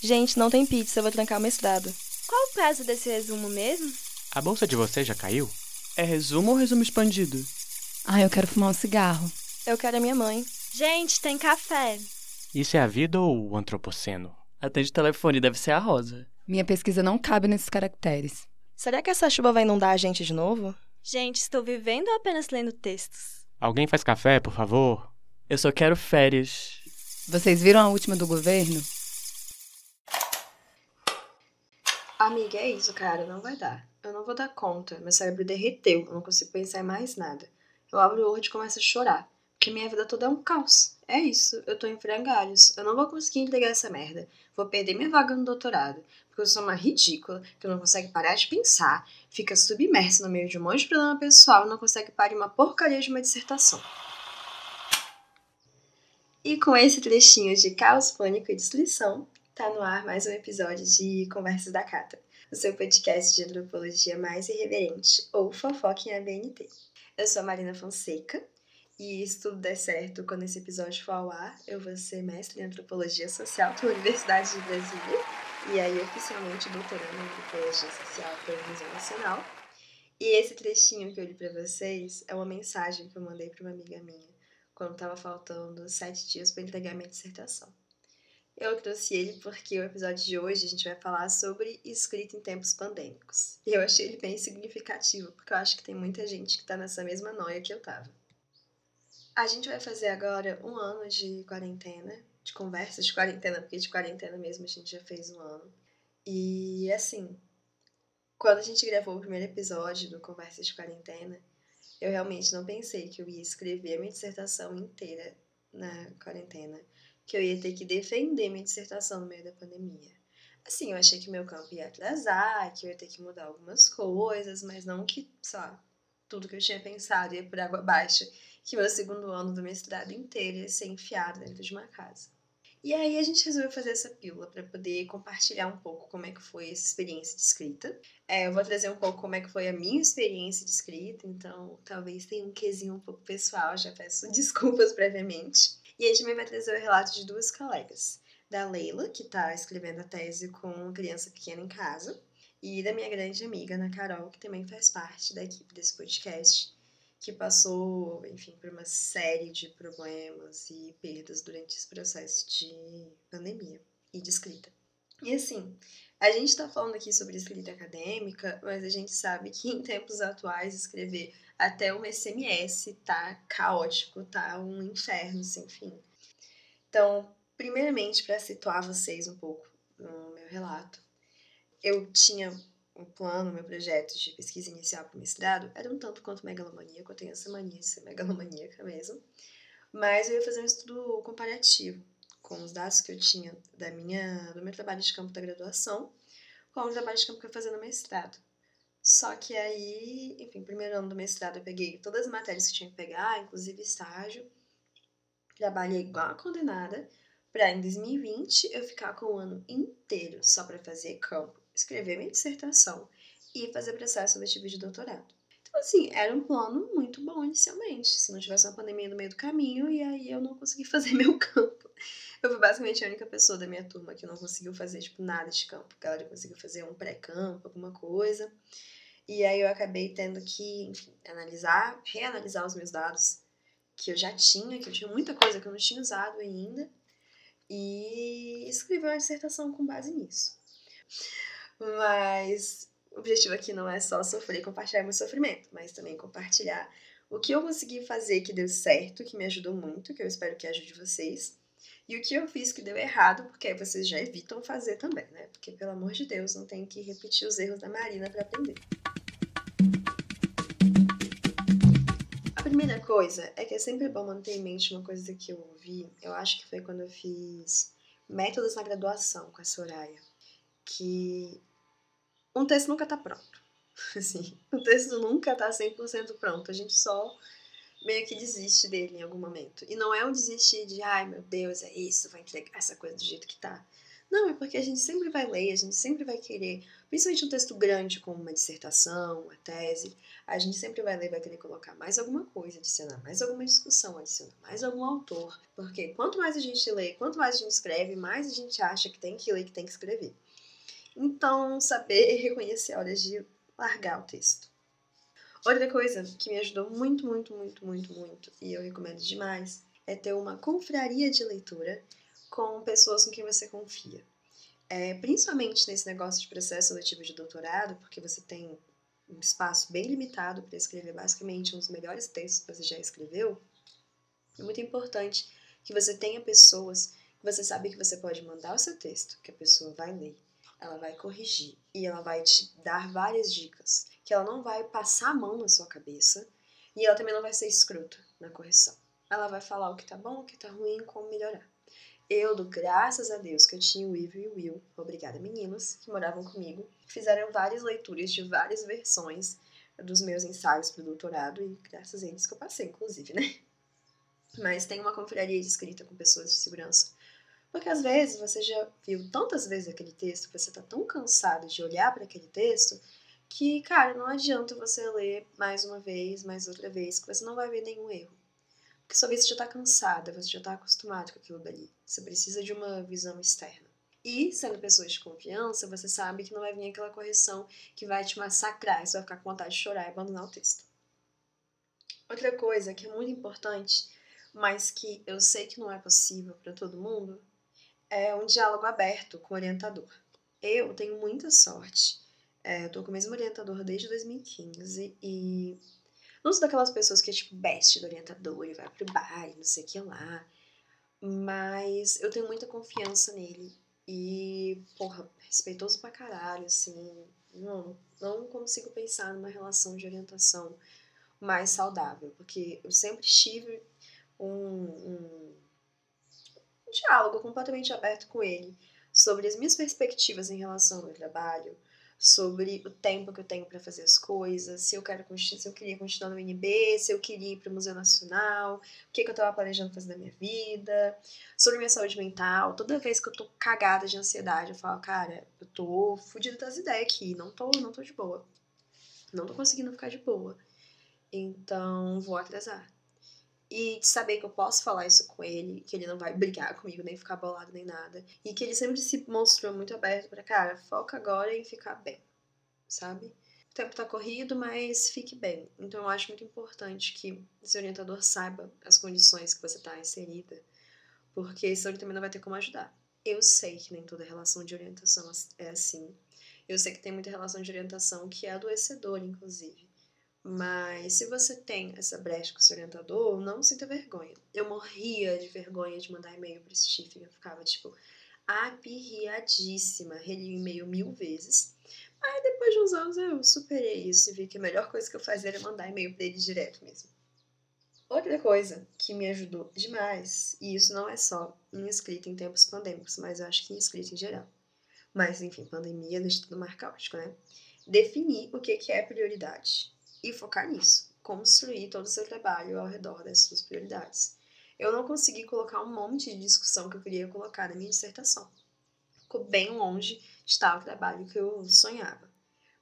Gente, não tem pizza, eu vou trancar o mestrado. Qual o prazo desse resumo mesmo? A bolsa de vocês já caiu? É resumo ou resumo expandido? Ah, eu quero fumar um cigarro. Eu quero a minha mãe. Gente, tem café. Isso é a vida ou o antropoceno? Atende o telefone, deve ser a Rosa. Minha pesquisa não cabe nesses caracteres. Será que essa chuva vai inundar a gente de novo? Gente, estou vivendo ou apenas lendo textos? Alguém faz café, por favor? Eu só quero férias. Vocês viram a última do governo? Amiga, é isso, cara, não vai dar. Eu não vou dar conta. Meu cérebro derreteu, eu não consigo pensar em mais nada. Eu abro o Word e começo a chorar. Porque minha vida toda é um caos. É isso, eu tô em frangalhos. Eu não vou conseguir entregar essa merda. Vou perder minha vaga no doutorado. Porque eu sou uma ridícula, que não consegue parar de pensar, fica submersa no meio de um monte de problema pessoal e não consegue parar uma porcaria de uma dissertação. E com esse trechinho de caos, pânico e destruição, tá no ar mais um episódio de Conversas da Cata, o seu podcast de antropologia mais irreverente, ou fofoca em ABNT. Eu sou a Marina Fonseca, e se tudo der certo, quando esse episódio for ao ar, eu vou ser mestre em antropologia social pela Universidade de Brasília, e aí oficialmente doutorando em antropologia social pela Museu Nacional. E esse trechinho que eu li para vocês é uma mensagem que eu mandei para uma amiga minha, quando estava faltando sete dias para entregar minha dissertação. Eu trouxe ele porque o episódio de hoje a gente vai falar sobre escrita em tempos pandêmicos. E eu achei ele bem significativo, porque eu acho que tem muita gente que está nessa mesma noia que eu tava. A gente vai fazer agora um ano de quarentena, de conversas de quarentena, porque de quarentena mesmo a gente já fez um ano. E assim, quando a gente gravou o primeiro episódio do Conversas de Quarentena, eu realmente não pensei que eu ia escrever a minha dissertação inteira na quarentena, que eu ia ter que defender minha dissertação no meio da pandemia. Assim, eu achei que meu campo ia atrasar, que eu ia ter que mudar algumas coisas, mas não que, só tudo que eu tinha pensado ia por água abaixo que meu segundo ano do mestrado inteiro ia ser enfiado dentro de uma casa. E aí a gente resolveu fazer essa pílula para poder compartilhar um pouco como é que foi essa experiência de escrita. É, eu vou trazer um pouco como é que foi a minha experiência de escrita, então talvez tenha um quesinho um pouco pessoal, já peço desculpas previamente. E gente também vai trazer o relato de duas colegas, da Leila, que está escrevendo a tese com uma criança pequena em casa, e da minha grande amiga, Ana Carol, que também faz parte da equipe desse podcast que passou, enfim, por uma série de problemas e perdas durante esse processo de pandemia e de escrita. E assim, a gente está falando aqui sobre escrita acadêmica, mas a gente sabe que em tempos atuais escrever até um SMS tá caótico, tá um inferno sem fim. Então, primeiramente, para situar vocês um pouco no meu relato, eu tinha o plano, meu projeto de pesquisa inicial para o mestrado era um tanto quanto megalomaníaco, eu tenho essa mania de ser megalomaníaca mesmo, mas eu ia fazer um estudo comparativo com os dados que eu tinha da minha, do meu trabalho de campo da graduação com o trabalho de campo que eu ia fazer no mestrado. Só que aí, enfim, primeiro ano do mestrado eu peguei todas as matérias que tinha que pegar, inclusive estágio, trabalhei igual a condenada, para em 2020 eu ficar com o ano inteiro só para fazer campo escrever minha dissertação e fazer processo seletivo de doutorado. Então, assim, era um plano muito bom inicialmente. Se não tivesse uma pandemia no meio do caminho, e aí eu não consegui fazer meu campo. Eu fui basicamente a única pessoa da minha turma que não conseguiu fazer, tipo, nada de campo. A galera conseguiu fazer um pré-campo, alguma coisa. E aí eu acabei tendo que, enfim, analisar, reanalisar os meus dados que eu já tinha, que eu tinha muita coisa que eu não tinha usado ainda, e escrever uma dissertação com base nisso. Mas o objetivo aqui não é só sofrer e compartilhar meu sofrimento, mas também compartilhar o que eu consegui fazer que deu certo, que me ajudou muito, que eu espero que ajude vocês, e o que eu fiz que deu errado, porque aí vocês já evitam fazer também, né? Porque, pelo amor de Deus, não tem que repetir os erros da Marina para aprender. Primeira coisa é que é sempre bom manter em mente uma coisa que eu ouvi, eu acho que foi quando eu fiz métodos na graduação com a Soraya, que um texto nunca tá pronto. Assim, o texto nunca tá 100% pronto. A gente só meio que desiste dele em algum momento. E não é um desistir de, ai meu Deus, é isso, vai entregar essa coisa do jeito que tá. Não, é porque a gente sempre vai ler, a gente sempre vai querer, principalmente um texto grande como uma dissertação, uma tese, a gente sempre vai ler vai querer colocar mais alguma coisa, adicionar mais alguma discussão, adicionar mais algum autor. Porque quanto mais a gente lê, quanto mais a gente escreve, mais a gente acha que tem que ler, que tem que escrever. Então, saber reconhecer a hora de largar o texto. Outra coisa que me ajudou muito, muito, muito, muito, muito, e eu recomendo demais, é ter uma confraria de leitura com pessoas com quem você confia. É, principalmente nesse negócio de processo seletivo de doutorado, porque você tem um espaço bem limitado para escrever basicamente dos melhores textos que você já escreveu, é muito importante que você tenha pessoas que você sabe que você pode mandar o seu texto, que a pessoa vai ler, ela vai corrigir e ela vai te dar várias dicas, que ela não vai passar a mão na sua cabeça e ela também não vai ser escrota na correção. Ela vai falar o que tá bom, o que tá ruim, como melhorar. Eu dou graças a Deus que eu tinha o Ivo e o Will, obrigada meninos, que moravam comigo, fizeram várias leituras de várias versões dos meus ensaios para o doutorado e graças a eles que eu passei, inclusive, né? Mas tem uma confraria de escrita com pessoas de segurança. Porque às vezes você já viu tantas vezes aquele texto, você tá tão cansado de olhar para aquele texto, que, cara, não adianta você ler mais uma vez, mais outra vez, que você não vai ver nenhum erro. Porque sua vista já está cansada, você já está acostumado com aquilo dali. Você precisa de uma visão externa. E, sendo pessoas de confiança, você sabe que não vai vir aquela correção que vai te massacrar você vai ficar com vontade de chorar e abandonar o texto. Outra coisa que é muito importante, mas que eu sei que não é possível para todo mundo, é um diálogo aberto com o orientador. Eu tenho muita sorte. É, eu tô com o mesmo orientador desde 2015 e não sou daquelas pessoas que é tipo best do orientador e vai pro bar e não sei o que lá. Mas eu tenho muita confiança nele. E, porra, respeitoso pra caralho, assim. Não, não consigo pensar numa relação de orientação mais saudável. Porque eu sempre tive um, um, um diálogo completamente aberto com ele sobre as minhas perspectivas em relação ao meu trabalho, sobre o tempo que eu tenho para fazer as coisas, se eu quero se eu queria continuar no NB, se eu queria ir para o Museu Nacional, o que, que eu estava planejando fazer na minha vida, sobre minha saúde mental. Toda vez que eu tô cagada de ansiedade, eu falo, cara, eu tô fodida das ideias aqui, não tô, não tô de boa. Não tô conseguindo ficar de boa. Então, vou atrasar. E de saber que eu posso falar isso com ele, que ele não vai brigar comigo, nem ficar bolado, nem nada. E que ele sempre se mostrou muito aberto para cara, foca agora em ficar bem, sabe? O tempo tá corrido, mas fique bem. Então eu acho muito importante que esse orientador saiba as condições que você tá inserida, porque senão ele também não vai ter como ajudar. Eu sei que nem toda relação de orientação é assim. Eu sei que tem muita relação de orientação que é adoecedora, inclusive. Mas se você tem essa brecha com o seu orientador, não sinta vergonha. Eu morria de vergonha de mandar e-mail para esse Stephen. Eu ficava, tipo, apirriadíssima. Reli o e-mail mil vezes. Aí depois de uns anos eu superei isso e vi que a melhor coisa que eu fazia era mandar e-mail para ele direto mesmo. Outra coisa que me ajudou demais, e isso não é só em escrita em tempos pandêmicos, mas eu acho que em escrita em geral. Mas, enfim, pandemia deixa tudo mais caótico, né? Definir o que é prioridade e focar nisso, construir todo o seu trabalho ao redor dessas suas prioridades. Eu não consegui colocar um monte de discussão que eu queria colocar na minha dissertação. Ficou bem longe de estar o trabalho que eu sonhava,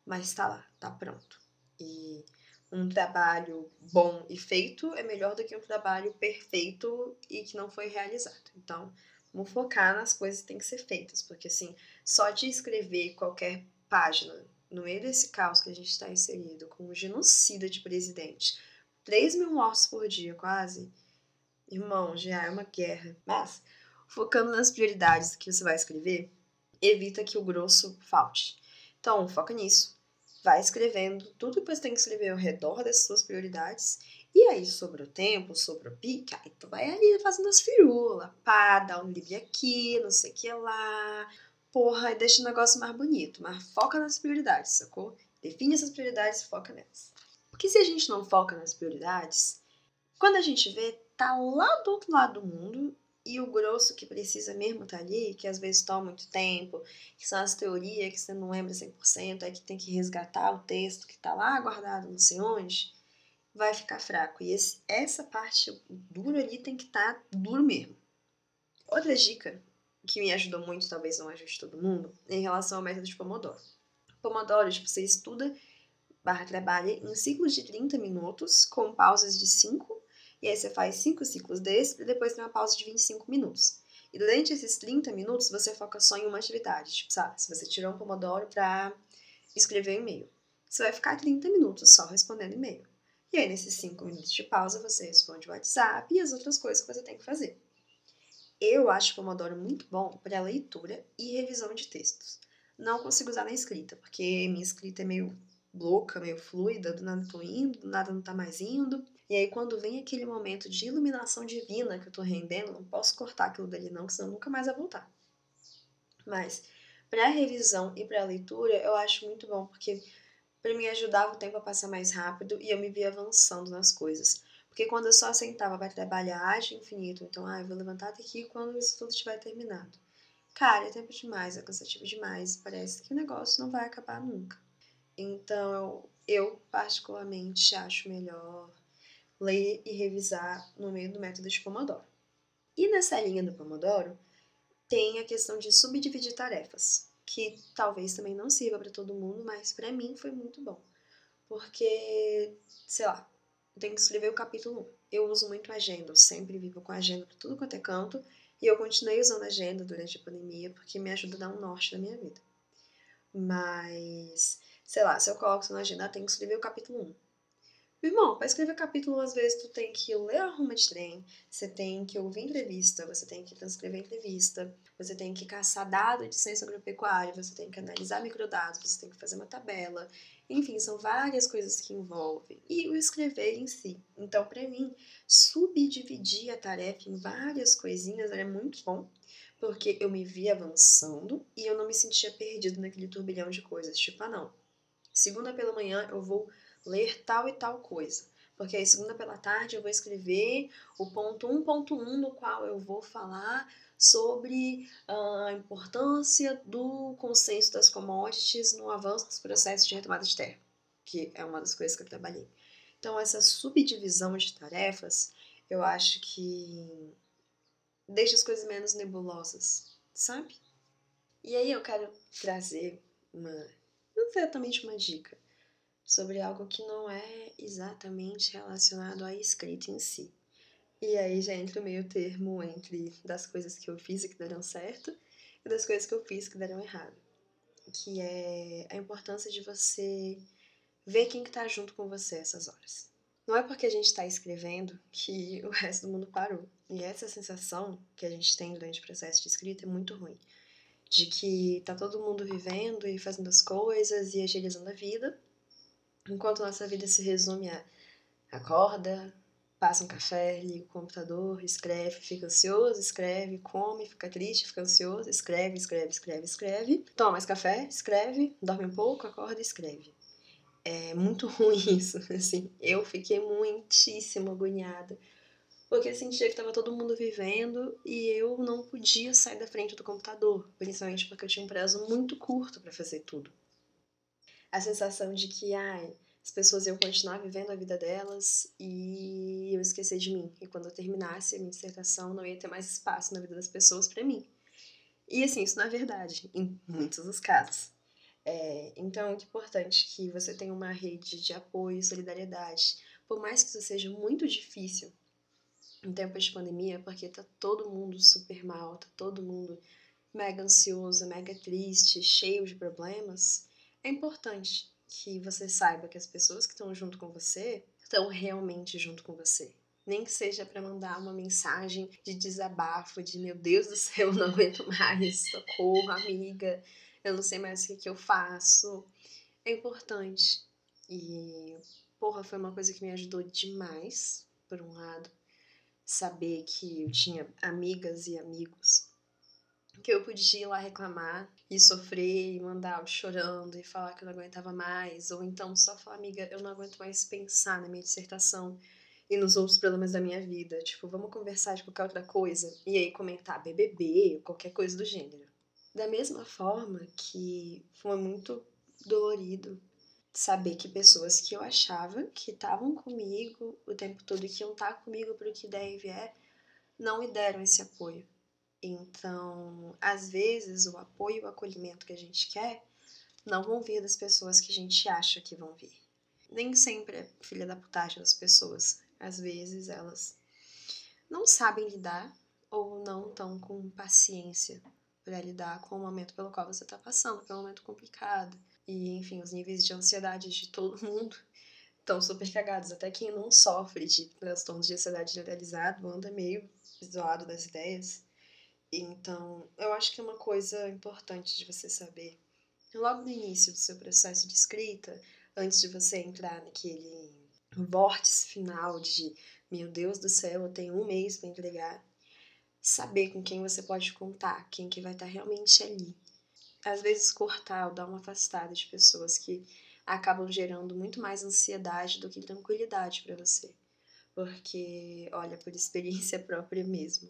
mas está lá, está pronto. E um trabalho bom e feito é melhor do que um trabalho perfeito e que não foi realizado. Então, vamos focar nas coisas que têm que ser feitas, porque assim, só de escrever qualquer página no meio desse caos que a gente está inserido, com um genocida de presidente, 3 mil mortos por dia quase, irmão, já é uma guerra. Mas, focando nas prioridades que você vai escrever, evita que o grosso falte. Então, foca nisso. Vai escrevendo tudo que você tem que escrever ao redor dessas suas prioridades. E aí, sobre o tempo, sobre o pique, aí tu vai ali fazendo as firulas. Pá, dá um livre aqui, não sei o que lá porra, e deixa o negócio mais bonito, mas foca nas prioridades, sacou? Define essas prioridades e foca nelas. Porque se a gente não foca nas prioridades, quando a gente vê, tá lá do outro lado do mundo e o grosso que precisa mesmo tá ali, que às vezes toma muito tempo, que são as teorias que você não lembra 100%, é que tem que resgatar o texto que tá lá guardado não sei onde, vai ficar fraco. E esse, essa parte dura ali tem que estar tá duro mesmo. Outra dica que me ajudou muito, talvez não ajude todo mundo, em relação ao método de Pomodoro. Pomodoro, tipo, você estuda barra trabalha em ciclos de 30 minutos, com pausas de 5, e aí você faz 5 ciclos desses, e depois tem uma pausa de 25 minutos. E durante esses 30 minutos, você foca só em uma atividade. Tipo, sabe, se você tirou um Pomodoro para escrever um e-mail, você vai ficar 30 minutos só respondendo e-mail. E aí, nesses 5 minutos de pausa, você responde o WhatsApp e as outras coisas que você tem que fazer. Eu acho o Pomodoro muito bom para leitura e revisão de textos. Não consigo usar na escrita, porque minha escrita é meio louca, meio fluida, do nada tô indo, do nada não tá mais indo. E aí, quando vem aquele momento de iluminação divina que eu tô rendendo, não posso cortar aquilo dali, não, senão nunca mais vai voltar. Mas, para revisão e para leitura, eu acho muito bom, porque para me ajudava o tempo a passar mais rápido e eu me via avançando nas coisas. Porque quando eu só sentava para trabalhar, acho infinito. Então, ah, eu vou levantar daqui quando isso tudo estiver terminado. Cara, é tempo demais, é cansativo demais. Parece que o negócio não vai acabar nunca. Então, eu particularmente acho melhor ler e revisar no meio do método de Pomodoro. E nessa linha do Pomodoro, tem a questão de subdividir tarefas, que talvez também não sirva para todo mundo, mas para mim foi muito bom. Porque, sei lá, eu tenho que escrever o capítulo 1. Eu uso muito agenda, eu sempre vivo com agenda para tudo quanto é canto, e eu continuei usando agenda durante a pandemia porque me ajuda a dar um norte na minha vida. Mas sei lá, se eu coloco isso na agenda, ah, tem que escrever o capítulo 1. Irmão, para escrever capítulo, às vezes tu tem que ler a ruma de trem, você tem que ouvir entrevista, você tem que transcrever entrevista, você tem que caçar dados de ciência agropecuária, você tem que analisar microdados, você tem que fazer uma tabela. Enfim, são várias coisas que envolvem. E o escrever em si. Então, para mim, subdividir a tarefa em várias coisinhas era muito bom porque eu me via avançando e eu não me sentia perdido naquele turbilhão de coisas. Tipo, ah, não, Segunda pela manhã eu vou ler tal e tal coisa. Porque aí, segunda pela tarde, eu vou escrever o ponto 1.1, no qual eu vou falar sobre uh, a importância do consenso das commodities no avanço dos processos de retomada de terra, que é uma das coisas que eu trabalhei. Então, essa subdivisão de tarefas, eu acho que deixa as coisas menos nebulosas, sabe? E aí eu quero trazer uma exatamente uma dica sobre algo que não é exatamente relacionado à escrita em si. E aí já entra o meio termo entre das coisas que eu fiz e que deram certo e das coisas que eu fiz que deram errado. Que é a importância de você ver quem que tá junto com você essas horas. Não é porque a gente está escrevendo que o resto do mundo parou. E essa sensação que a gente tem durante o processo de escrita é muito ruim de que tá todo mundo vivendo e fazendo as coisas e agilizando a vida, enquanto nossa vida se resume a acorda, passa um café, liga o computador, escreve, fica ansioso, escreve, come, fica triste, fica ansioso, escreve, escreve, escreve, escreve, toma mais café, escreve, dorme um pouco, acorda e escreve. É muito ruim isso, assim. Eu fiquei muitíssimo agoniada porque sentia que estava todo mundo vivendo e eu não podia sair da frente do computador, principalmente porque eu tinha um prazo muito curto para fazer tudo. A sensação de que, ai, as pessoas iam continuar vivendo a vida delas e eu esquecer de mim. E quando eu terminasse a minha dissertação, não ia ter mais espaço na vida das pessoas para mim. E assim, isso não é verdade, em muitos dos casos. É, então é muito importante que você tenha uma rede de apoio e solidariedade. Por mais que isso seja muito difícil, em tempos de pandemia, porque tá todo mundo super mal, tá todo mundo mega ansioso, mega triste, cheio de problemas, é importante que você saiba que as pessoas que estão junto com você estão realmente junto com você. Nem que seja para mandar uma mensagem de desabafo, de meu Deus do céu, não aguento mais, socorro, amiga, eu não sei mais o que, que eu faço. É importante. E, porra, foi uma coisa que me ajudou demais, por um lado saber que eu tinha amigas e amigos que eu podia ir lá reclamar e sofrer e mandar chorando e falar que eu não aguentava mais, ou então só falar, amiga, eu não aguento mais pensar na minha dissertação e nos outros problemas da minha vida. Tipo, vamos conversar de qualquer outra coisa e aí comentar BBB, qualquer coisa do gênero. Da mesma forma que foi muito dolorido saber que pessoas que eu achava que estavam comigo o tempo todo e que iam estar comigo para o que der e vier, não me deram esse apoio. Então, às vezes, o apoio e o acolhimento que a gente quer não vão vir das pessoas que a gente acha que vão vir. Nem sempre é filha da putagem das pessoas. Às vezes, elas não sabem lidar ou não estão com paciência para lidar com o momento pelo qual você está passando, que é um momento complicado. E, enfim, os níveis de ansiedade de todo mundo estão super cagados. Até quem não sofre de transtornos de ansiedade generalizado anda meio zoado das ideias. Então, eu acho que é uma coisa importante de você saber, logo no início do seu processo de escrita, antes de você entrar naquele vórtice final de meu Deus do céu, eu tenho um mês para entregar, saber com quem você pode contar, quem que vai estar realmente ali. Às vezes cortar ou dar uma afastada de pessoas que acabam gerando muito mais ansiedade do que tranquilidade para você. Porque, olha, por experiência própria mesmo,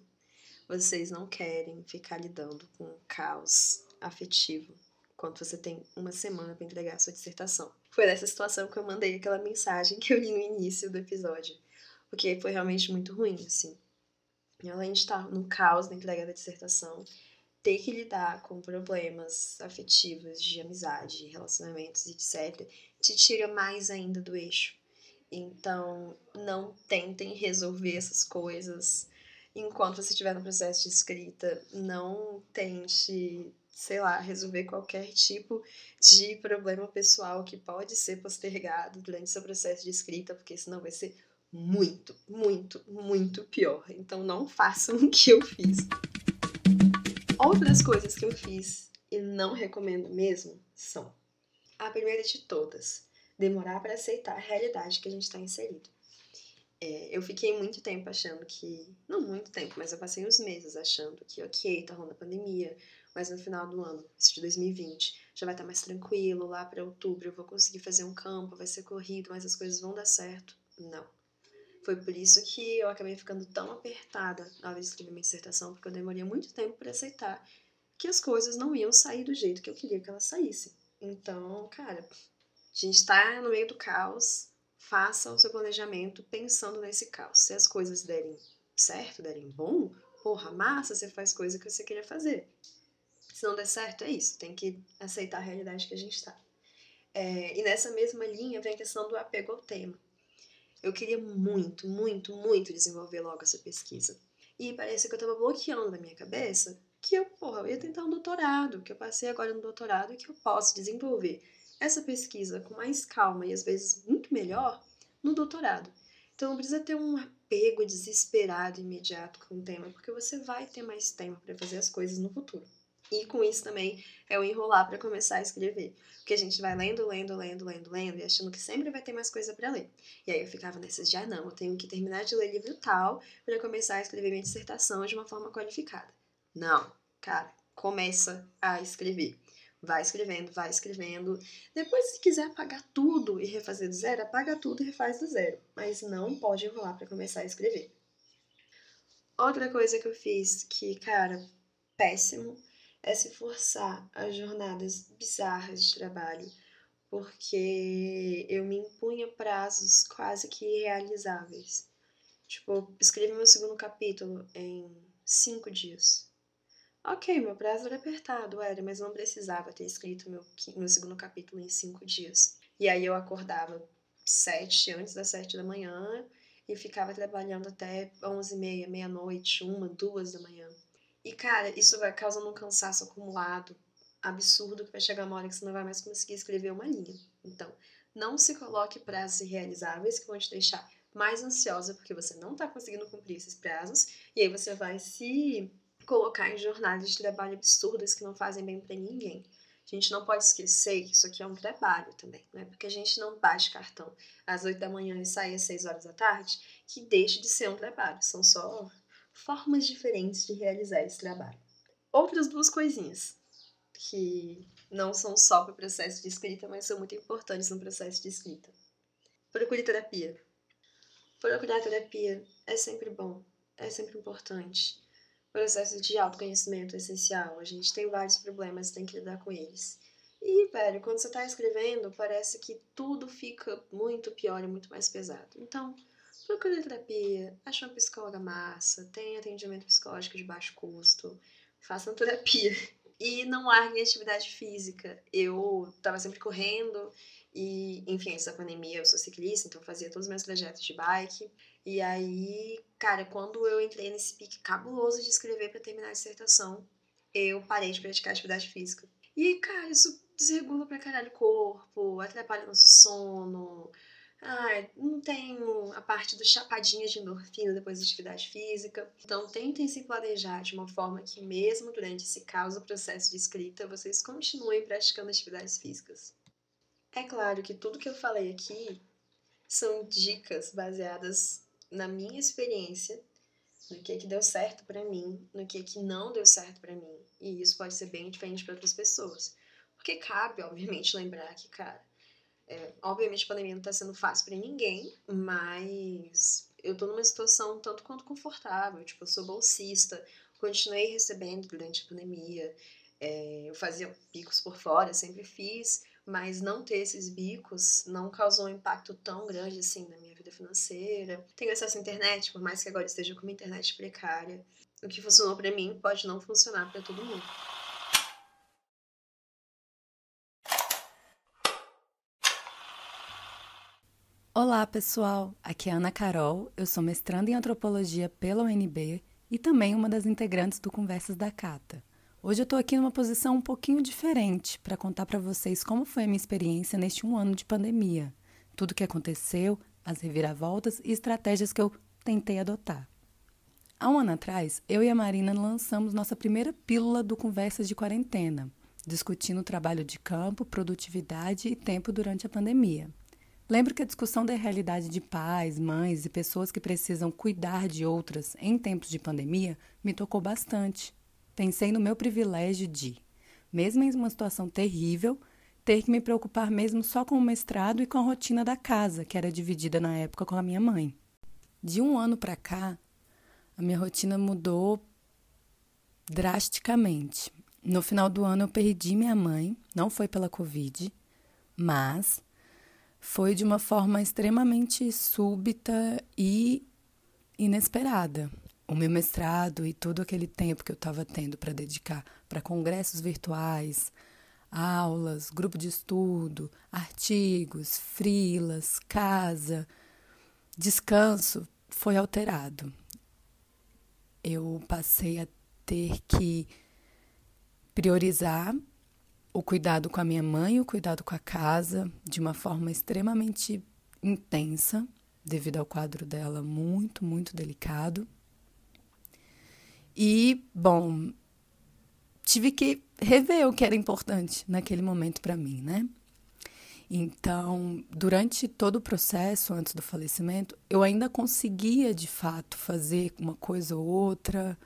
vocês não querem ficar lidando com um caos afetivo quando você tem uma semana para entregar a sua dissertação. Foi nessa situação que eu mandei aquela mensagem que eu li no início do episódio, porque foi realmente muito ruim, assim. Além de estar no caos da entrega da dissertação, ter que lidar com problemas afetivos, de amizade, relacionamentos, etc., te tira mais ainda do eixo. Então, não tentem resolver essas coisas enquanto você estiver no processo de escrita. Não tente, sei lá, resolver qualquer tipo de problema pessoal que pode ser postergado durante seu processo de escrita, porque senão vai ser muito, muito, muito pior. Então não façam o que eu fiz. Outras coisas que eu fiz e não recomendo mesmo são a primeira de todas, demorar para aceitar a realidade que a gente está inserido. É, eu fiquei muito tempo achando que. Não muito tempo, mas eu passei uns meses achando que, ok, tá rolando a pandemia, mas no final do ano, isso de 2020, já vai estar tá mais tranquilo, lá para outubro eu vou conseguir fazer um campo, vai ser corrido, mas as coisas vão dar certo. Não. Foi por isso que eu acabei ficando tão apertada na hora de escrever minha dissertação, porque eu demorei muito tempo para aceitar que as coisas não iam sair do jeito que eu queria que elas saíssem. Então, cara, a gente está no meio do caos, faça o seu planejamento pensando nesse caos. Se as coisas derem certo, derem bom, porra, massa, você faz coisa que você queria fazer. Se não der certo, é isso, tem que aceitar a realidade que a gente está. É, e nessa mesma linha vem a questão do apego ao tema. Eu queria muito, muito, muito desenvolver logo essa pesquisa. E parece que eu tava bloqueando na minha cabeça que eu, porra, eu ia tentar um doutorado, que eu passei agora no doutorado e que eu posso desenvolver essa pesquisa com mais calma e às vezes muito melhor no doutorado. Então não precisa ter um apego desesperado imediato com o tema, porque você vai ter mais tempo para fazer as coisas no futuro. E com isso também é o enrolar para começar a escrever. Porque a gente vai lendo, lendo, lendo, lendo, lendo e achando que sempre vai ter mais coisa para ler. E aí eu ficava nessas de, ah, não, eu tenho que terminar de ler livro tal para começar a escrever minha dissertação de uma forma qualificada. Não, cara, começa a escrever. Vai escrevendo, vai escrevendo. Depois, se quiser apagar tudo e refazer do zero, apaga tudo e refaz do zero. Mas não pode enrolar para começar a escrever. Outra coisa que eu fiz que, cara, péssimo, é se forçar a jornadas bizarras de trabalho, porque eu me impunha prazos quase que irrealizáveis. Tipo, escrevi meu segundo capítulo em cinco dias. Ok, meu prazo era apertado, era, mas não precisava ter escrito meu, meu segundo capítulo em cinco dias. E aí eu acordava sete, antes das sete da manhã, e ficava trabalhando até onze e meia, meia-noite, uma, duas da manhã. E, cara, isso vai causando um cansaço acumulado absurdo que vai chegar uma hora que você não vai mais conseguir escrever uma linha. Então, não se coloque prazos irrealizáveis que vão te deixar mais ansiosa porque você não está conseguindo cumprir esses prazos e aí você vai se colocar em jornadas de trabalho absurdas que não fazem bem para ninguém. A gente não pode esquecer que isso aqui é um trabalho também, não é porque a gente não bate cartão às 8 da manhã e sai às 6 horas da tarde que deixa de ser um trabalho. São só formas diferentes de realizar esse trabalho. Outras duas coisinhas que não são só para o processo de escrita, mas são muito importantes no processo de escrita. Procure terapia. Procurar terapia é sempre bom, é sempre importante. Processo de autoconhecimento essencial. A gente tem vários problemas, tem que lidar com eles. E, velho, quando você está escrevendo, parece que tudo fica muito pior e muito mais pesado. Então, procure terapia, ache uma psicóloga massa, tenha atendimento psicológico de baixo custo, façam terapia. E não larguem atividade física. Eu tava sempre correndo e, enfim, antes da pandemia eu sou ciclista, então fazia todos os meus trajetos de bike. E aí, cara, quando eu entrei nesse pique cabuloso de escrever para terminar a dissertação, eu parei de praticar atividade física. E, cara, isso desregula pra caralho o corpo, atrapalha nosso sono, ah, não tenho a parte do chapadinha de endorfina depois da atividade física. Então, tentem se planejar de uma forma que, mesmo durante esse caos processo de escrita, vocês continuem praticando atividades físicas. É claro que tudo que eu falei aqui são dicas baseadas na minha experiência, no que que deu certo para mim, no que que não deu certo para mim. E isso pode ser bem diferente para outras pessoas. Porque cabe, obviamente, lembrar que, cara, é, obviamente a pandemia não está sendo fácil para ninguém, mas eu tô numa situação tanto quanto confortável. Tipo, eu sou bolsista, continuei recebendo durante a pandemia. É, eu fazia bicos por fora, sempre fiz, mas não ter esses bicos não causou um impacto tão grande assim na minha vida financeira. Tenho acesso à internet, por mais que agora esteja com uma internet precária. O que funcionou para mim pode não funcionar para todo mundo. Olá, pessoal. Aqui é Ana Carol. Eu sou mestranda em antropologia pela UNB e também uma das integrantes do Conversas da Cata. Hoje eu estou aqui numa posição um pouquinho diferente para contar para vocês como foi a minha experiência neste um ano de pandemia, tudo o que aconteceu, as reviravoltas e estratégias que eu tentei adotar. Há um ano atrás, eu e a Marina lançamos nossa primeira pílula do Conversas de Quarentena, discutindo o trabalho de campo, produtividade e tempo durante a pandemia. Lembro que a discussão da realidade de pais, mães e pessoas que precisam cuidar de outras em tempos de pandemia me tocou bastante. Pensei no meu privilégio de, mesmo em uma situação terrível, ter que me preocupar mesmo só com o mestrado e com a rotina da casa, que era dividida na época com a minha mãe. De um ano para cá, a minha rotina mudou drasticamente. No final do ano eu perdi minha mãe, não foi pela Covid, mas foi de uma forma extremamente súbita e inesperada. O meu mestrado e todo aquele tempo que eu estava tendo para dedicar para congressos virtuais, aulas, grupo de estudo, artigos, frilas, casa, descanso, foi alterado. Eu passei a ter que priorizar o cuidado com a minha mãe, o cuidado com a casa, de uma forma extremamente intensa, devido ao quadro dela muito, muito delicado. E, bom, tive que rever o que era importante naquele momento para mim, né? Então, durante todo o processo, antes do falecimento, eu ainda conseguia, de fato, fazer uma coisa ou outra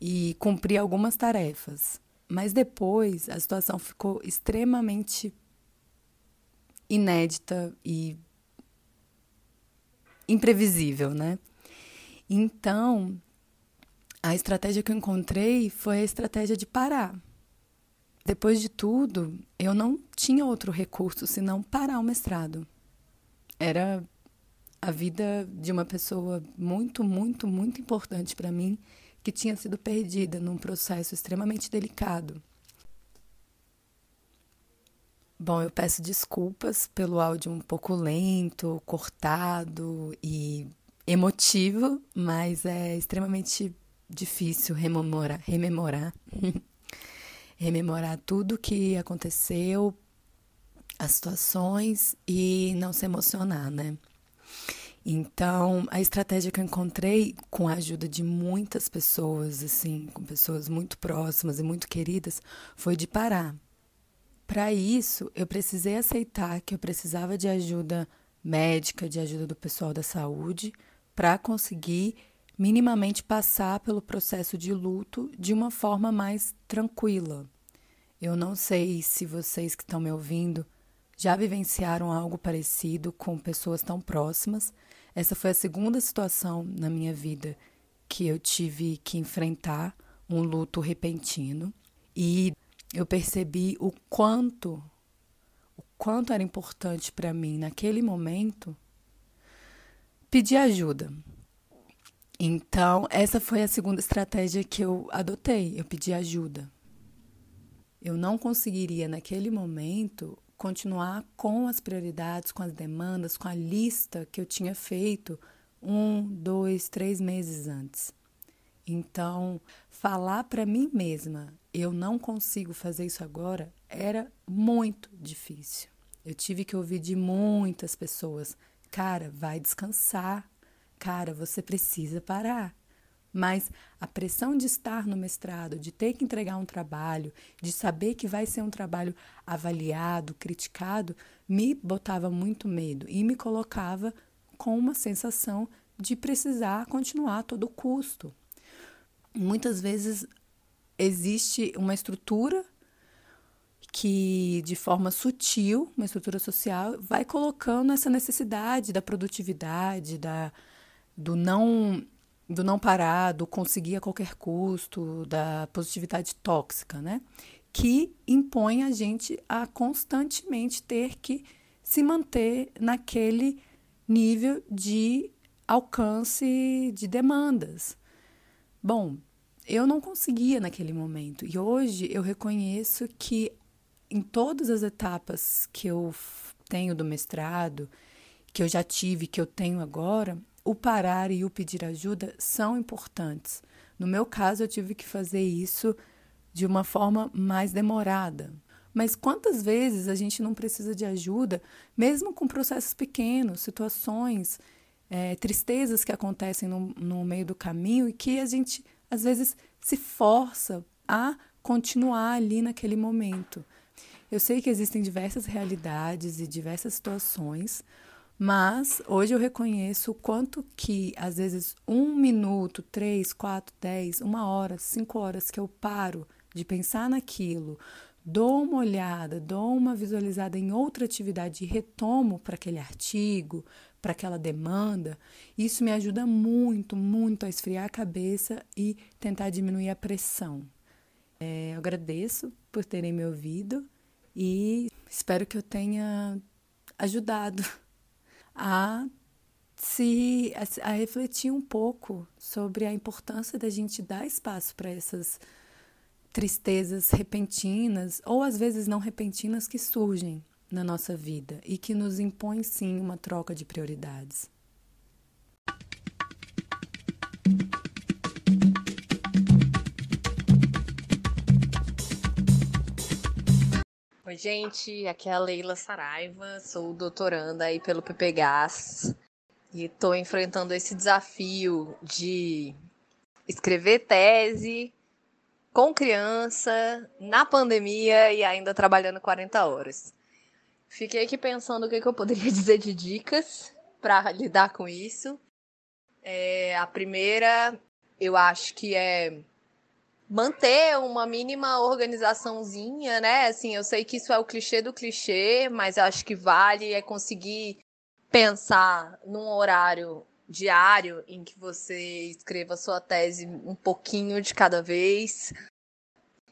e cumprir algumas tarefas. Mas depois a situação ficou extremamente inédita e imprevisível, né? Então, a estratégia que eu encontrei foi a estratégia de parar. Depois de tudo, eu não tinha outro recurso senão parar o mestrado. Era a vida de uma pessoa muito, muito, muito importante para mim que tinha sido perdida num processo extremamente delicado. Bom, eu peço desculpas pelo áudio um pouco lento, cortado e emotivo, mas é extremamente difícil rememorar, rememorar, rememorar tudo que aconteceu, as situações e não se emocionar, né? Então, a estratégia que eu encontrei com a ajuda de muitas pessoas, assim, com pessoas muito próximas e muito queridas, foi de parar. Para isso, eu precisei aceitar que eu precisava de ajuda médica, de ajuda do pessoal da saúde, para conseguir minimamente passar pelo processo de luto de uma forma mais tranquila. Eu não sei se vocês que estão me ouvindo já vivenciaram algo parecido com pessoas tão próximas essa foi a segunda situação na minha vida que eu tive que enfrentar um luto repentino e eu percebi o quanto o quanto era importante para mim naquele momento pedir ajuda. Então, essa foi a segunda estratégia que eu adotei, eu pedi ajuda. Eu não conseguiria, naquele momento, continuar com as prioridades, com as demandas, com a lista que eu tinha feito um, dois, três meses antes. Então, falar para mim mesma, eu não consigo fazer isso agora, era muito difícil. Eu tive que ouvir de muitas pessoas: cara, vai descansar, cara, você precisa parar. Mas a pressão de estar no mestrado, de ter que entregar um trabalho, de saber que vai ser um trabalho avaliado, criticado, me botava muito medo e me colocava com uma sensação de precisar continuar a todo custo. Muitas vezes existe uma estrutura que, de forma sutil, uma estrutura social, vai colocando essa necessidade da produtividade, da, do não do não parar, do conseguir a qualquer custo, da positividade tóxica, né? Que impõe a gente a constantemente ter que se manter naquele nível de alcance de demandas. Bom, eu não conseguia naquele momento e hoje eu reconheço que em todas as etapas que eu tenho do mestrado, que eu já tive, que eu tenho agora, o parar e o pedir ajuda são importantes. No meu caso, eu tive que fazer isso de uma forma mais demorada. Mas quantas vezes a gente não precisa de ajuda, mesmo com processos pequenos, situações, é, tristezas que acontecem no, no meio do caminho e que a gente, às vezes, se força a continuar ali naquele momento. Eu sei que existem diversas realidades e diversas situações, mas hoje eu reconheço o quanto que, às vezes, um minuto, três, quatro, dez, uma hora, cinco horas que eu paro de pensar naquilo, dou uma olhada, dou uma visualizada em outra atividade e retomo para aquele artigo, para aquela demanda, isso me ajuda muito, muito a esfriar a cabeça e tentar diminuir a pressão. É, eu agradeço por terem me ouvido e espero que eu tenha ajudado a se a, a refletir um pouco sobre a importância da gente dar espaço para essas tristezas repentinas ou às vezes não repentinas que surgem na nossa vida e que nos impõem sim uma troca de prioridades. Oi, gente, aqui é a Leila Saraiva, sou doutoranda aí pelo PPGAS e estou enfrentando esse desafio de escrever tese com criança, na pandemia e ainda trabalhando 40 horas. Fiquei aqui pensando o que, que eu poderia dizer de dicas para lidar com isso. É, a primeira, eu acho que é manter uma mínima organizaçãozinha, né? Assim, eu sei que isso é o clichê do clichê, mas acho que vale é conseguir pensar num horário diário em que você escreva sua tese um pouquinho de cada vez.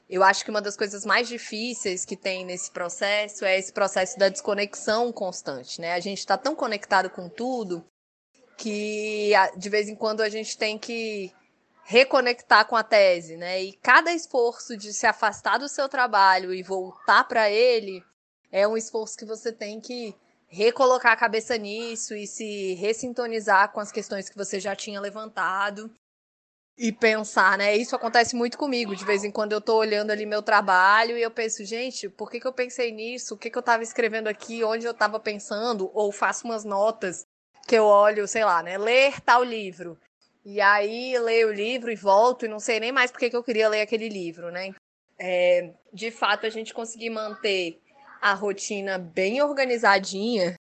Eu acho que uma das coisas mais difíceis que tem nesse processo é esse processo da desconexão constante, né? A gente está tão conectado com tudo que de vez em quando a gente tem que reconectar com a tese, né? E cada esforço de se afastar do seu trabalho e voltar para ele é um esforço que você tem que recolocar a cabeça nisso e se ressintonizar com as questões que você já tinha levantado e pensar, né? Isso acontece muito comigo. De vez em quando eu tô olhando ali meu trabalho e eu penso, gente, por que, que eu pensei nisso? O que, que eu tava escrevendo aqui? Onde eu tava pensando? Ou faço umas notas que eu olho, sei lá, né? Ler tal livro. E aí leio o livro e volto e não sei nem mais porque que eu queria ler aquele livro, né? É, de fato, a gente conseguir manter a rotina bem organizadinha,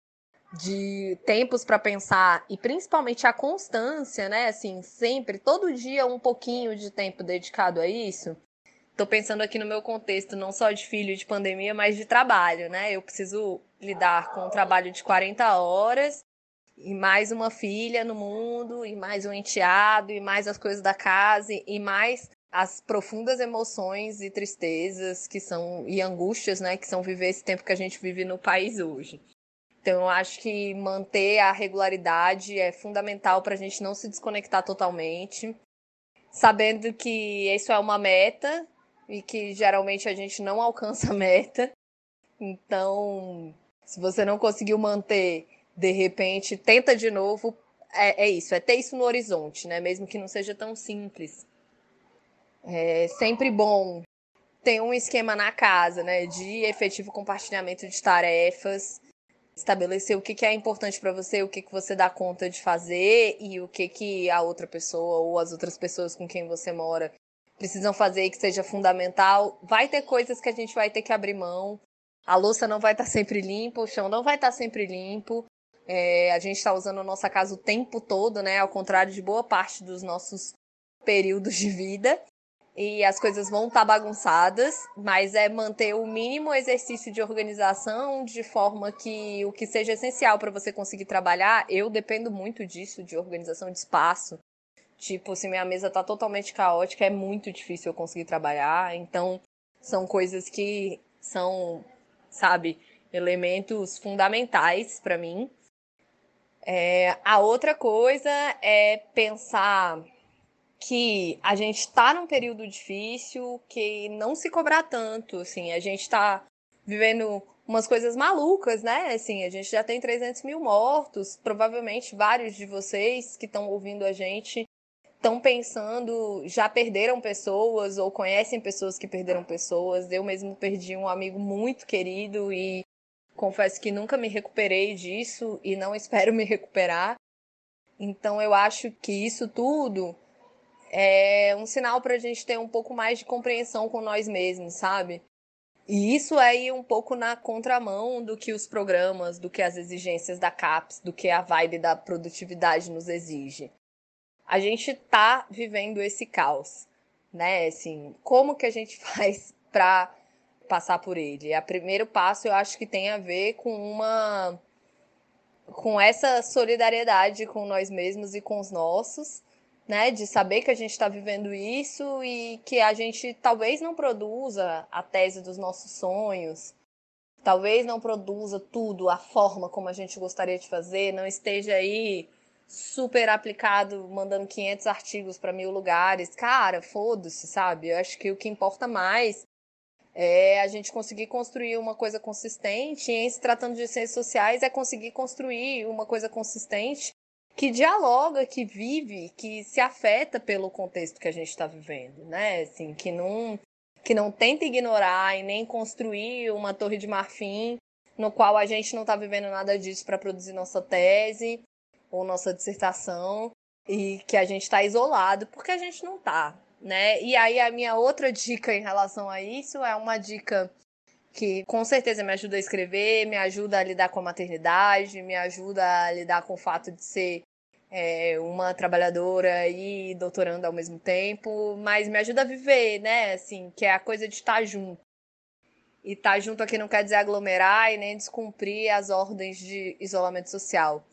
de tempos para pensar e principalmente a constância, né? Assim, sempre, todo dia um pouquinho de tempo dedicado a isso. Tô pensando aqui no meu contexto, não só de filho de pandemia, mas de trabalho, né? Eu preciso lidar com um trabalho de 40 horas e mais uma filha no mundo, e mais um enteado, e mais as coisas da casa, e mais as profundas emoções e tristezas que são e angústias, né, que são viver esse tempo que a gente vive no país hoje. Então, eu acho que manter a regularidade é fundamental para a gente não se desconectar totalmente, sabendo que isso é uma meta e que geralmente a gente não alcança a meta. Então, se você não conseguiu manter, de repente, tenta de novo. É, é isso, é ter isso no horizonte, né? Mesmo que não seja tão simples. É sempre bom ter um esquema na casa, né? De efetivo compartilhamento de tarefas estabelecer o que, que é importante para você, o que, que você dá conta de fazer e o que, que a outra pessoa ou as outras pessoas com quem você mora precisam fazer que seja fundamental. Vai ter coisas que a gente vai ter que abrir mão. A louça não vai estar tá sempre limpa, o chão não vai estar tá sempre limpo. É, a gente está usando a nossa casa o tempo todo, né? Ao contrário de boa parte dos nossos períodos de vida e as coisas vão estar tá bagunçadas, mas é manter o mínimo exercício de organização de forma que o que seja essencial para você conseguir trabalhar, eu dependo muito disso, de organização de espaço. Tipo, se minha mesa está totalmente caótica, é muito difícil eu conseguir trabalhar. Então, são coisas que são, sabe, elementos fundamentais para mim. É, a outra coisa é pensar que a gente está num período difícil, que não se cobrar tanto, assim, a gente está vivendo umas coisas malucas, né? Assim, a gente já tem 300 mil mortos, provavelmente vários de vocês que estão ouvindo a gente estão pensando, já perderam pessoas ou conhecem pessoas que perderam pessoas. Eu mesmo perdi um amigo muito querido e confesso que nunca me recuperei disso e não espero me recuperar. Então eu acho que isso tudo é um sinal para a gente ter um pouco mais de compreensão com nós mesmos, sabe? E isso aí um pouco na contramão do que os programas, do que as exigências da CAPES, do que a vibe da produtividade nos exige. A gente tá vivendo esse caos, né? Assim, como que a gente faz para passar por ele? O primeiro passo eu acho que tem a ver com uma com essa solidariedade com nós mesmos e com os nossos né? De saber que a gente está vivendo isso e que a gente talvez não produza a tese dos nossos sonhos, talvez não produza tudo, a forma como a gente gostaria de fazer, não esteja aí super aplicado, mandando 500 artigos para mil lugares. Cara, foda-se, sabe? Eu acho que o que importa mais é a gente conseguir construir uma coisa consistente, e em se tratando de ciências sociais, é conseguir construir uma coisa consistente que dialoga, que vive, que se afeta pelo contexto que a gente está vivendo, né? Assim, que não que não tenta ignorar e nem construir uma torre de marfim no qual a gente não está vivendo nada disso para produzir nossa tese ou nossa dissertação e que a gente está isolado porque a gente não está, né? E aí a minha outra dica em relação a isso é uma dica que com certeza me ajuda a escrever, me ajuda a lidar com a maternidade, me ajuda a lidar com o fato de ser é, uma trabalhadora e doutorando ao mesmo tempo, mas me ajuda a viver, né? Assim, que é a coisa de estar junto. E estar junto aqui não quer dizer aglomerar e nem descumprir as ordens de isolamento social,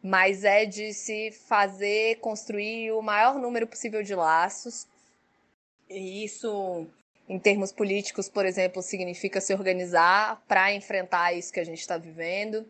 mas é de se fazer, construir o maior número possível de laços. E isso em termos políticos, por exemplo, significa se organizar para enfrentar isso que a gente está vivendo.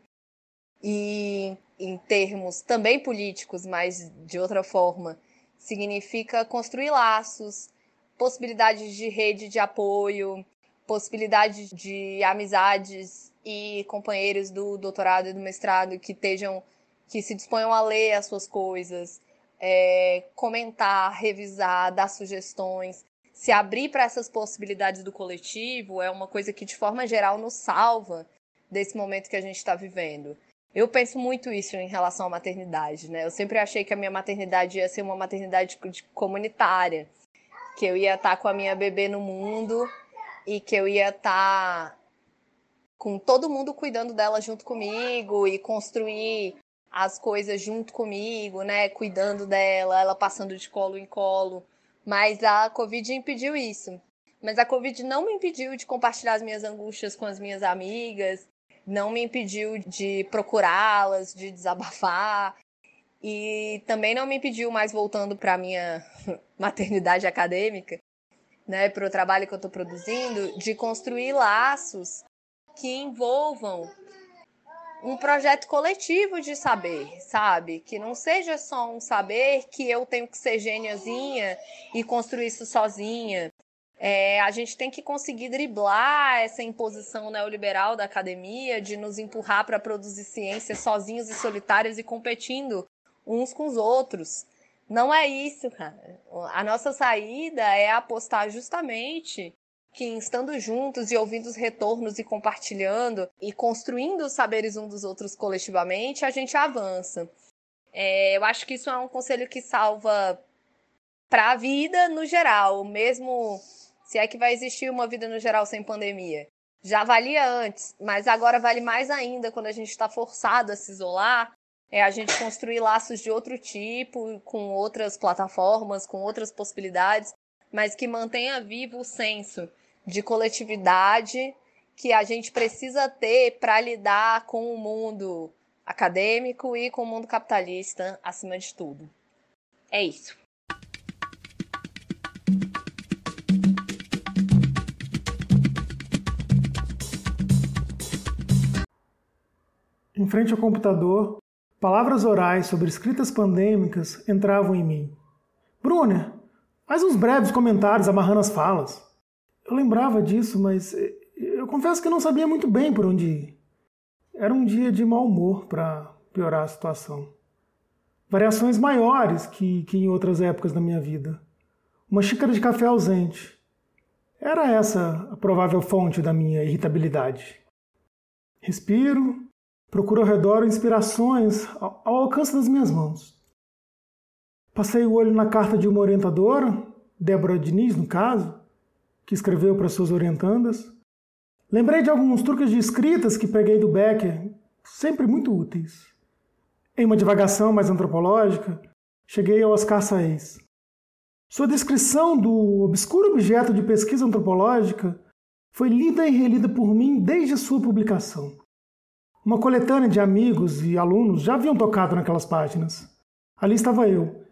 E em termos também políticos, mas de outra forma, significa construir laços, possibilidades de rede de apoio, possibilidades de amizades e companheiros do doutorado e do mestrado que estejam que se disponham a ler as suas coisas, é, comentar, revisar, dar sugestões se abrir para essas possibilidades do coletivo é uma coisa que, de forma geral, nos salva desse momento que a gente está vivendo. Eu penso muito isso em relação à maternidade, né? Eu sempre achei que a minha maternidade ia ser uma maternidade comunitária, que eu ia estar tá com a minha bebê no mundo e que eu ia estar tá com todo mundo cuidando dela junto comigo e construir as coisas junto comigo, né? Cuidando dela, ela passando de colo em colo. Mas a Covid impediu isso. Mas a Covid não me impediu de compartilhar as minhas angústias com as minhas amigas, não me impediu de procurá-las, de desabafar. E também não me impediu mais voltando para minha maternidade acadêmica, né, para o trabalho que eu estou produzindo, de construir laços que envolvam um projeto coletivo de saber, sabe? Que não seja só um saber que eu tenho que ser gêniazinha e construir isso sozinha. É, a gente tem que conseguir driblar essa imposição neoliberal da academia de nos empurrar para produzir ciência sozinhos e solitários e competindo uns com os outros. Não é isso, cara. A nossa saída é apostar justamente que estando juntos e ouvindo os retornos e compartilhando e construindo os saberes uns dos outros coletivamente, a gente avança. É, eu acho que isso é um conselho que salva para a vida no geral, mesmo se é que vai existir uma vida no geral sem pandemia. Já valia antes, mas agora vale mais ainda quando a gente está forçado a se isolar. É a gente construir laços de outro tipo, com outras plataformas, com outras possibilidades, mas que mantenha vivo o senso de coletividade que a gente precisa ter para lidar com o mundo acadêmico e com o mundo capitalista acima de tudo. É isso. Em frente ao computador, palavras orais sobre escritas pandêmicas entravam em mim. Brunner, faz uns breves comentários amarrando as falas. Eu lembrava disso, mas eu confesso que não sabia muito bem por onde ir. Era um dia de mau humor para piorar a situação. Variações maiores que, que em outras épocas da minha vida. Uma xícara de café ausente. Era essa a provável fonte da minha irritabilidade. Respiro, Procuro ao redor inspirações ao alcance das minhas mãos. Passei o olho na carta de uma orientadora, Débora Diniz, no caso, que escreveu para suas orientandas. Lembrei de alguns truques de escritas que peguei do Becker, sempre muito úteis. Em uma divagação mais antropológica, cheguei ao Oscar Saez. Sua descrição do obscuro objeto de pesquisa antropológica foi lida e relida por mim desde sua publicação. Uma coletânea de amigos e alunos já haviam tocado naquelas páginas. Ali estava eu,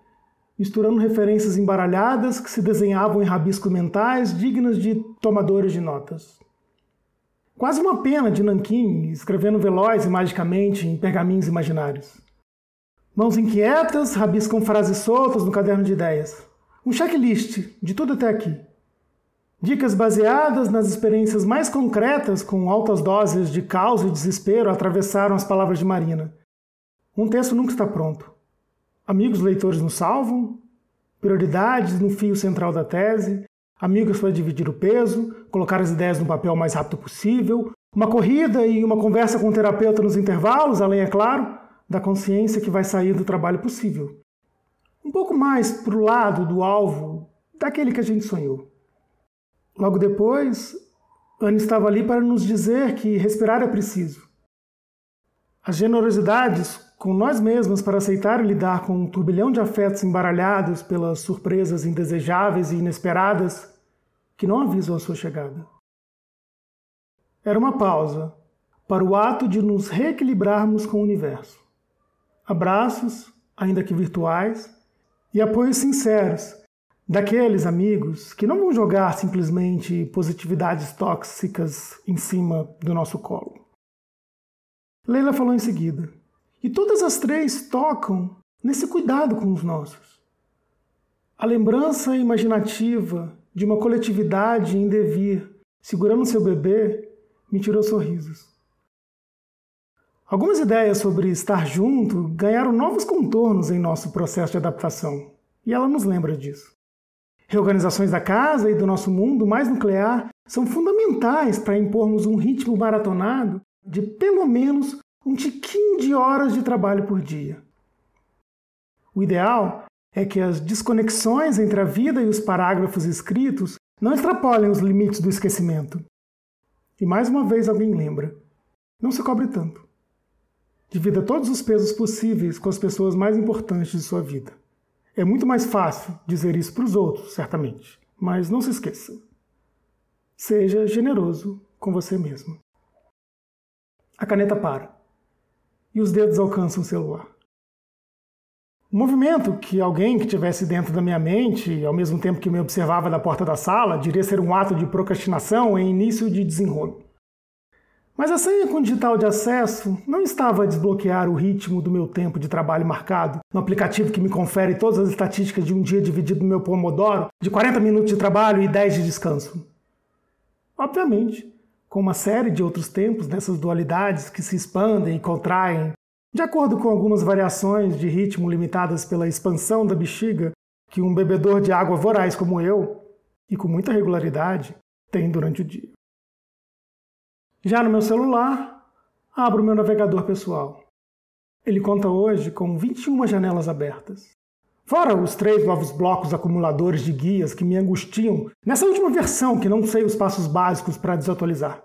misturando referências embaralhadas que se desenhavam em rabiscos mentais dignas de tomadores de notas. Quase uma pena de Nanquim escrevendo veloz e magicamente em pergaminhos imaginários. Mãos inquietas rabiscam frases soltas no caderno de ideias. Um checklist de tudo até aqui. Dicas baseadas nas experiências mais concretas com altas doses de caos e desespero atravessaram as palavras de Marina. Um texto nunca está pronto. Amigos leitores nos salvam, prioridades no fio central da tese, amigos para dividir o peso, colocar as ideias no papel o mais rápido possível, uma corrida e uma conversa com o terapeuta nos intervalos, além, é claro, da consciência que vai sair do trabalho possível. Um pouco mais para o lado do alvo daquele que a gente sonhou. Logo depois, Anne estava ali para nos dizer que respirar é preciso. As generosidades com nós mesmos para aceitar e lidar com um turbilhão de afetos embaralhados pelas surpresas indesejáveis e inesperadas que não avisam a sua chegada. Era uma pausa para o ato de nos reequilibrarmos com o universo. Abraços, ainda que virtuais, e apoios sinceros daqueles amigos que não vão jogar simplesmente positividades tóxicas em cima do nosso colo. Leila falou em seguida. E todas as três tocam nesse cuidado com os nossos. A lembrança imaginativa de uma coletividade em devir, segurando seu bebê, me tirou sorrisos. Algumas ideias sobre estar junto ganharam novos contornos em nosso processo de adaptação, e ela nos lembra disso. Reorganizações da casa e do nosso mundo mais nuclear são fundamentais para impormos um ritmo maratonado de pelo menos um tiquinho de horas de trabalho por dia. O ideal é que as desconexões entre a vida e os parágrafos escritos não extrapolem os limites do esquecimento. E mais uma vez alguém lembra: não se cobre tanto. Divida todos os pesos possíveis com as pessoas mais importantes de sua vida. É muito mais fácil dizer isso para os outros, certamente, mas não se esqueça. Seja generoso com você mesmo. A caneta para e os dedos alcançam o celular. O movimento que alguém que estivesse dentro da minha mente, ao mesmo tempo que me observava da porta da sala, diria ser um ato de procrastinação em início de desenrolo. Mas a senha com digital de acesso não estava a desbloquear o ritmo do meu tempo de trabalho marcado no aplicativo que me confere todas as estatísticas de um dia dividido no meu Pomodoro, de 40 minutos de trabalho e 10 de descanso. Obviamente, com uma série de outros tempos dessas dualidades que se expandem e contraem, de acordo com algumas variações de ritmo limitadas pela expansão da bexiga que um bebedor de água voraz como eu, e com muita regularidade, tem durante o dia. Já no meu celular, abro meu navegador pessoal. Ele conta hoje com 21 janelas abertas. Fora os três novos blocos acumuladores de guias que me angustiam nessa última versão que não sei os passos básicos para desatualizar.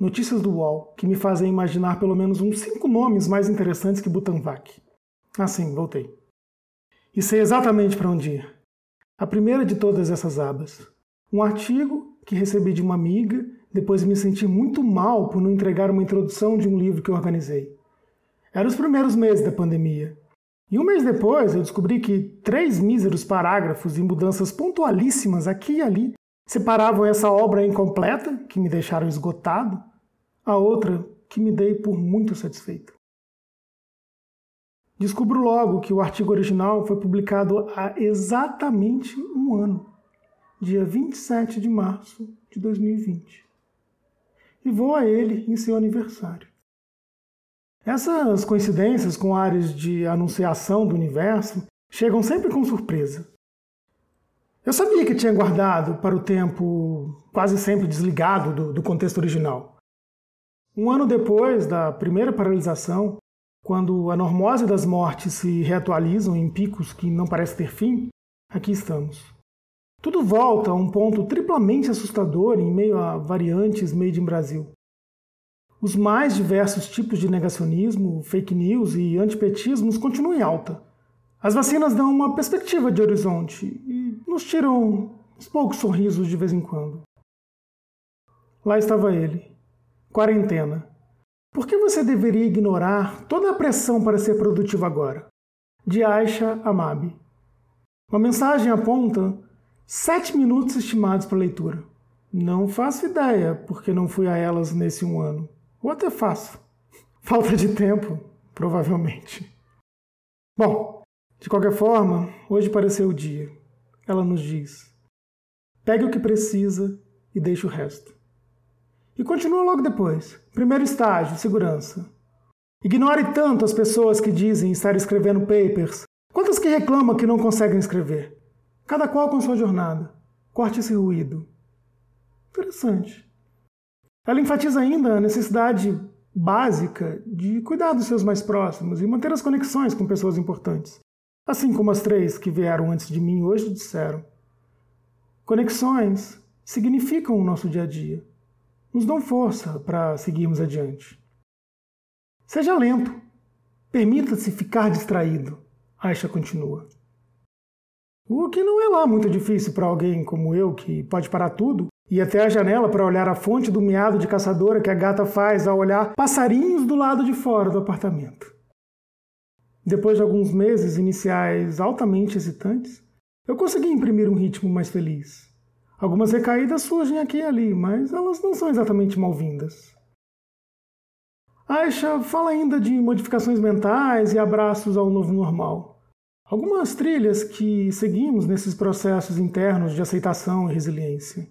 Notícias do UOL que me fazem imaginar pelo menos uns cinco nomes mais interessantes que Butanvac. Ah, sim, voltei. E sei exatamente para onde ir. A primeira de todas essas abas. Um artigo que recebi de uma amiga depois me senti muito mal por não entregar uma introdução de um livro que organizei. Eram os primeiros meses da pandemia e um mês depois eu descobri que três míseros parágrafos e mudanças pontualíssimas aqui e ali separavam essa obra incompleta, que me deixaram esgotado, a outra que me dei por muito satisfeito. Descubro logo que o artigo original foi publicado há exatamente um ano, dia 27 de março de 2020. E vou a ele em seu aniversário. Essas coincidências com áreas de anunciação do universo chegam sempre com surpresa. Eu sabia que tinha guardado para o tempo quase sempre desligado do, do contexto original. Um ano depois da primeira paralisação, quando a normose das mortes se reatualizam em picos que não parecem ter fim, aqui estamos. Tudo volta a um ponto triplamente assustador em meio a variantes made in Brasil. Os mais diversos tipos de negacionismo, fake news e antipetismos continuam em alta. As vacinas dão uma perspectiva de horizonte e nos tiram uns poucos sorrisos de vez em quando. Lá estava ele. Quarentena. Por que você deveria ignorar toda a pressão para ser produtivo agora? De Aisha Amabi. Uma mensagem aponta sete minutos estimados para leitura. Não faço ideia porque não fui a elas nesse um ano. Ou até faço. Falta de tempo, provavelmente. Bom, de qualquer forma, hoje pareceu o dia. Ela nos diz: pegue o que precisa e deixe o resto. E continua logo depois. Primeiro estágio, segurança. Ignore tanto as pessoas que dizem estar escrevendo papers, quanto as que reclamam que não conseguem escrever. Cada qual com sua jornada. Corte esse ruído. Interessante. Ela enfatiza ainda a necessidade básica de cuidar dos seus mais próximos e manter as conexões com pessoas importantes. Assim como as três que vieram antes de mim hoje disseram. Conexões significam o nosso dia a dia, nos dão força para seguirmos adiante. Seja lento, permita-se ficar distraído, Aisha continua. O que não é lá muito difícil para alguém como eu que pode parar tudo e até a janela para olhar a fonte do miado de caçadora que a gata faz ao olhar passarinhos do lado de fora do apartamento. Depois de alguns meses iniciais altamente excitantes, eu consegui imprimir um ritmo mais feliz. Algumas recaídas surgem aqui e ali, mas elas não são exatamente mal-vindas. Aisha fala ainda de modificações mentais e abraços ao novo normal. Algumas trilhas que seguimos nesses processos internos de aceitação e resiliência.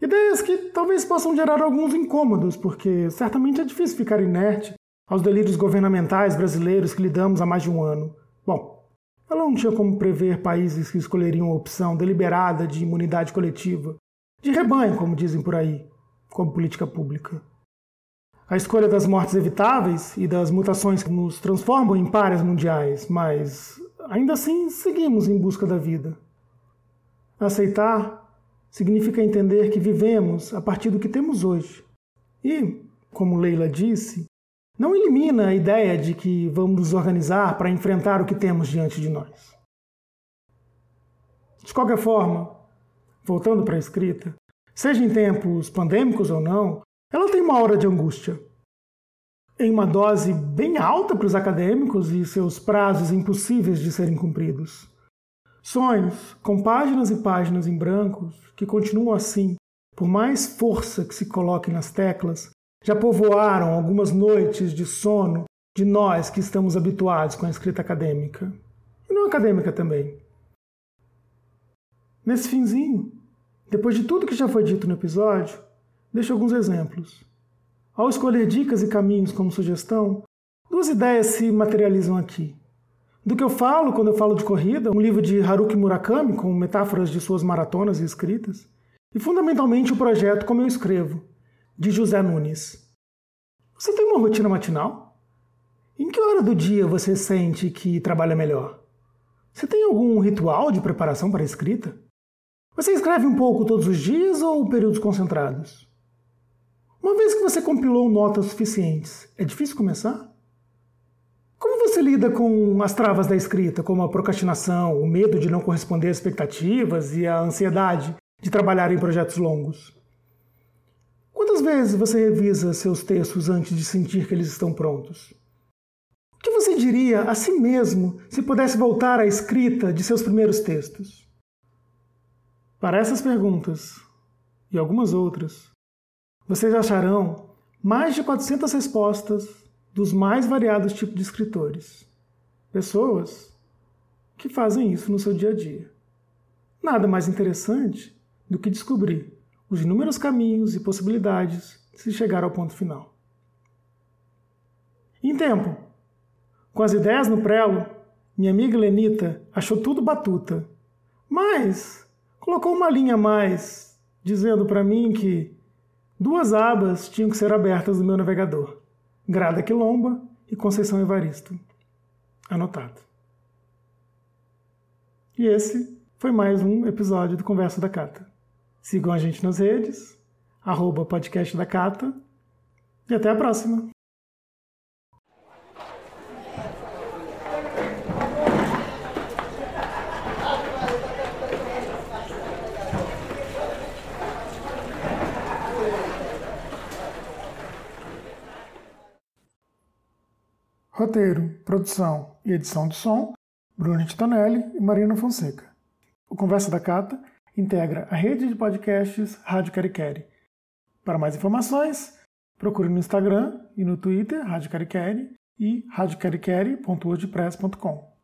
Ideias que talvez possam gerar alguns incômodos, porque certamente é difícil ficar inerte aos delírios governamentais brasileiros que lidamos há mais de um ano. Bom, ela não tinha como prever países que escolheriam a opção deliberada de imunidade coletiva, de rebanho, como dizem por aí, como política pública. A escolha das mortes evitáveis e das mutações que nos transformam em párias mundiais, mas ainda assim seguimos em busca da vida. Aceitar significa entender que vivemos a partir do que temos hoje. E, como Leila disse, não elimina a ideia de que vamos nos organizar para enfrentar o que temos diante de nós. De qualquer forma, voltando para a escrita, seja em tempos pandêmicos ou não, ela tem uma hora de angústia. Em uma dose bem alta para os acadêmicos e seus prazos impossíveis de serem cumpridos. Sonhos com páginas e páginas em brancos que continuam assim, por mais força que se coloque nas teclas, já povoaram algumas noites de sono de nós que estamos habituados com a escrita acadêmica. E não acadêmica também. Nesse finzinho, depois de tudo que já foi dito no episódio, deixo alguns exemplos. Ao escolher dicas e caminhos como sugestão, duas ideias se materializam aqui. Do que eu falo quando eu falo de corrida, um livro de Haruki Murakami com metáforas de suas maratonas e escritas, e fundamentalmente o projeto Como Eu Escrevo, de José Nunes. Você tem uma rotina matinal? Em que hora do dia você sente que trabalha melhor? Você tem algum ritual de preparação para a escrita? Você escreve um pouco todos os dias ou períodos concentrados? Uma vez que você compilou notas suficientes, é difícil começar? Você lida com as travas da escrita, como a procrastinação, o medo de não corresponder às expectativas e a ansiedade de trabalhar em projetos longos? Quantas vezes você revisa seus textos antes de sentir que eles estão prontos? O que você diria a si mesmo se pudesse voltar à escrita de seus primeiros textos? Para essas perguntas e algumas outras, vocês acharão mais de 400 respostas dos mais variados tipos de escritores. Pessoas que fazem isso no seu dia a dia. Nada mais interessante do que descobrir os inúmeros caminhos e possibilidades de se chegar ao ponto final. Em tempo, com as ideias no prelo, minha amiga Lenita achou tudo batuta, mas colocou uma linha a mais, dizendo para mim que duas abas tinham que ser abertas no meu navegador: Grada Quilomba e Conceição Evaristo. Anotado. E esse foi mais um episódio do Conversa da Cata. Sigam a gente nas redes, arroba podcast da Cata, e até a próxima! Roteiro, produção e edição de som, Bruno Titonelli e Marina Fonseca. O Conversa da Cata integra a rede de podcasts Rádio Cariquere. Para mais informações, procure no Instagram e no Twitter Rádio Cariquere e radiocaricere.wordpress.com.